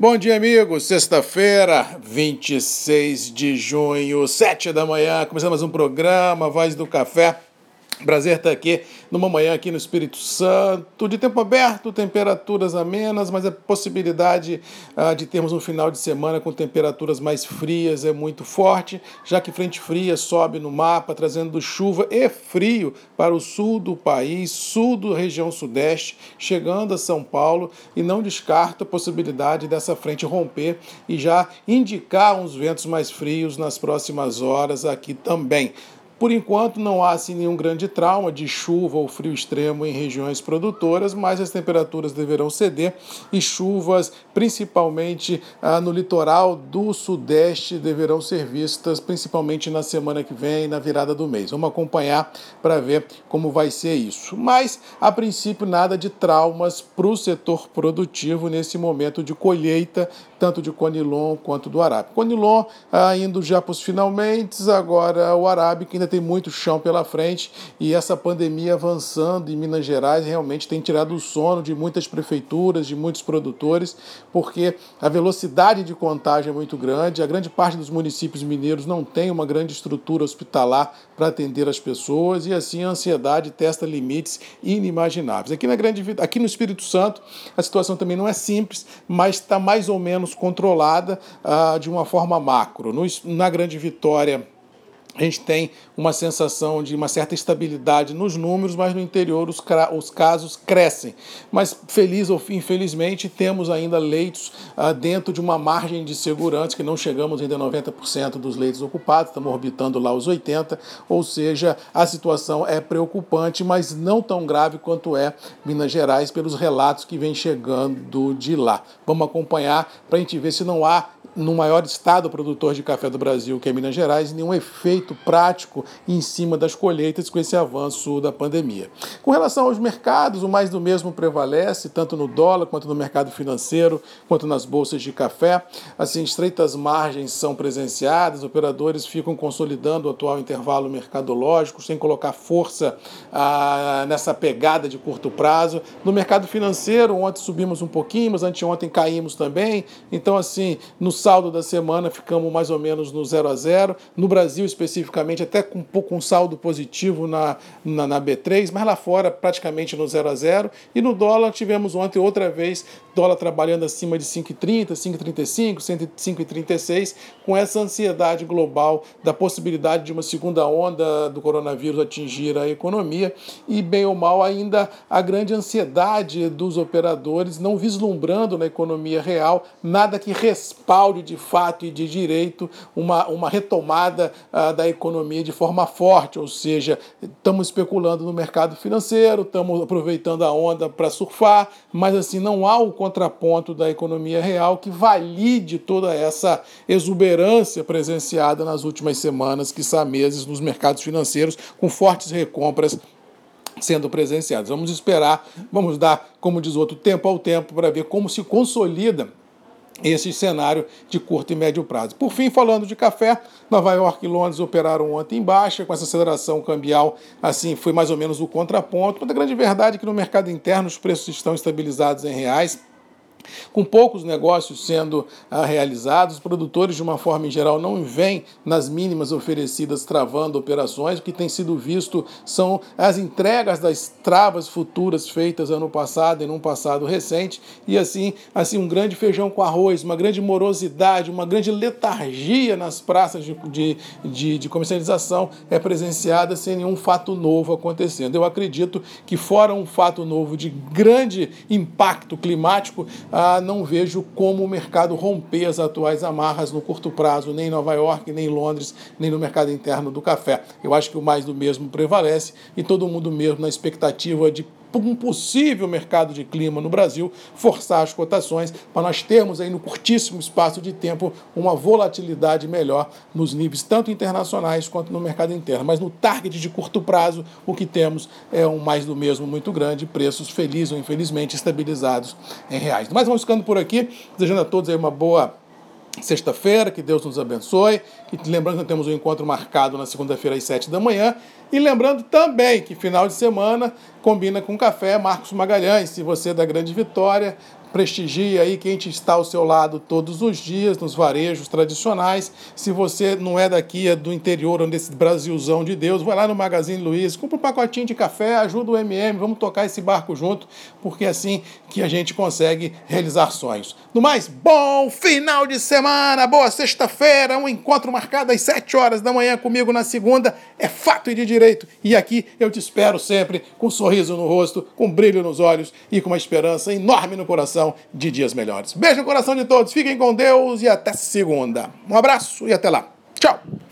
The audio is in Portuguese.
Bom dia, amigos. Sexta-feira, 26 de junho, 7 da manhã. Começamos um programa, Voz do Café. Prazer estar aqui numa manhã aqui no Espírito Santo, de tempo aberto, temperaturas amenas, mas a possibilidade uh, de termos um final de semana com temperaturas mais frias é muito forte, já que frente fria sobe no mapa, trazendo chuva e frio para o sul do país, sul da região sudeste, chegando a São Paulo, e não descarta a possibilidade dessa frente romper e já indicar uns ventos mais frios nas próximas horas aqui também. Por enquanto, não há assim, nenhum grande trauma de chuva ou frio extremo em regiões produtoras, mas as temperaturas deverão ceder e chuvas, principalmente ah, no litoral do Sudeste, deverão ser vistas, principalmente na semana que vem, na virada do mês. Vamos acompanhar para ver como vai ser isso. Mas, a princípio, nada de traumas para o setor produtivo nesse momento de colheita, tanto de Conilon quanto do Arábica. Conilon ah, indo já para os finalmente, agora o Arábica ainda tem muito chão pela frente e essa pandemia avançando em Minas Gerais realmente tem tirado o sono de muitas prefeituras, de muitos produtores, porque a velocidade de contágio é muito grande, a grande parte dos municípios mineiros não tem uma grande estrutura hospitalar para atender as pessoas e assim a ansiedade testa limites inimagináveis. Aqui, na grande, aqui no Espírito Santo a situação também não é simples, mas está mais ou menos controlada ah, de uma forma macro. No, na Grande Vitória, a gente tem uma sensação de uma certa estabilidade nos números, mas no interior os, os casos crescem. Mas, feliz ou infelizmente, temos ainda leitos ah, dentro de uma margem de segurança, que não chegamos ainda a 90% dos leitos ocupados, estamos orbitando lá os 80%, ou seja, a situação é preocupante, mas não tão grave quanto é Minas Gerais, pelos relatos que vem chegando de lá. Vamos acompanhar para a gente ver se não há no maior estado produtor de café do Brasil, que é Minas Gerais, nenhum efeito prático em cima das colheitas com esse avanço da pandemia. Com relação aos mercados, o mais do mesmo prevalece, tanto no dólar quanto no mercado financeiro, quanto nas bolsas de café. Assim, estreitas margens são presenciadas, operadores ficam consolidando o atual intervalo mercadológico, sem colocar força ah, nessa pegada de curto prazo. No mercado financeiro, ontem subimos um pouquinho, mas anteontem caímos também. Então, assim, no saldo da semana ficamos mais ou menos no 0 a 0 No Brasil, especificamente, até com um pouco um saldo positivo na, na, na B3, mas lá fora praticamente no 0 a 0 E no dólar tivemos ontem outra vez dólar trabalhando acima de 5,30, 5,35, 5,36, com essa ansiedade global da possibilidade de uma segunda onda do coronavírus atingir a economia. E, bem ou mal, ainda a grande ansiedade dos operadores não vislumbrando na economia real nada que respalde de fato e de direito uma, uma retomada uh, da economia de forma forte, ou seja, estamos especulando no mercado financeiro, estamos aproveitando a onda para surfar, mas assim não há o contraponto da economia real que valide toda essa exuberância presenciada nas últimas semanas, que meses nos mercados financeiros, com fortes recompras sendo presenciadas. Vamos esperar, vamos dar, como diz outro, tempo ao tempo para ver como se consolida esse cenário de curto e médio prazo. Por fim, falando de café, Nova York e Londres operaram ontem em baixa, com essa aceleração cambial, assim, foi mais ou menos o contraponto, mas a grande verdade é que no mercado interno os preços estão estabilizados em reais, com poucos negócios sendo ah, realizados, os produtores, de uma forma em geral, não vêm nas mínimas oferecidas travando operações. O que tem sido visto são as entregas das travas futuras feitas ano passado e num passado recente, e assim, assim um grande feijão com arroz, uma grande morosidade, uma grande letargia nas praças de, de, de, de comercialização é presenciada sem nenhum fato novo acontecendo. Eu acredito que, fora um fato novo de grande impacto climático, ah, não vejo como o mercado romper as atuais amarras no curto prazo, nem em Nova York, nem em Londres, nem no mercado interno do café. Eu acho que o mais do mesmo prevalece e todo mundo mesmo na expectativa de um possível mercado de clima no Brasil forçar as cotações para nós termos aí no curtíssimo espaço de tempo uma volatilidade melhor nos níveis tanto internacionais quanto no mercado interno. Mas no target de curto prazo, o que temos é um mais do mesmo muito grande, preços felizes ou infelizmente estabilizados em reais. Mas vamos ficando por aqui, desejando a todos aí uma boa sexta-feira, que Deus nos abençoe. E lembrando que temos um encontro marcado na segunda-feira às sete da manhã. E lembrando também que final de semana combina com café Marcos Magalhães. Se você é da Grande Vitória, prestigie aí quem está ao seu lado todos os dias, nos varejos tradicionais. Se você não é daqui, é do interior, desse Brasilzão de Deus, vai lá no Magazine Luiza, compra um pacotinho de café, ajuda o MM, vamos tocar esse barco junto, porque é assim que a gente consegue realizar sonhos. No mais, bom final de semana, boa sexta-feira, um encontro marcado às 7 horas da manhã comigo na segunda, é fato e de direito. E aqui eu te espero sempre com um sorriso no rosto, com um brilho nos olhos e com uma esperança enorme no coração de dias melhores. Beijo no coração de todos, fiquem com Deus e até segunda. Um abraço e até lá. Tchau!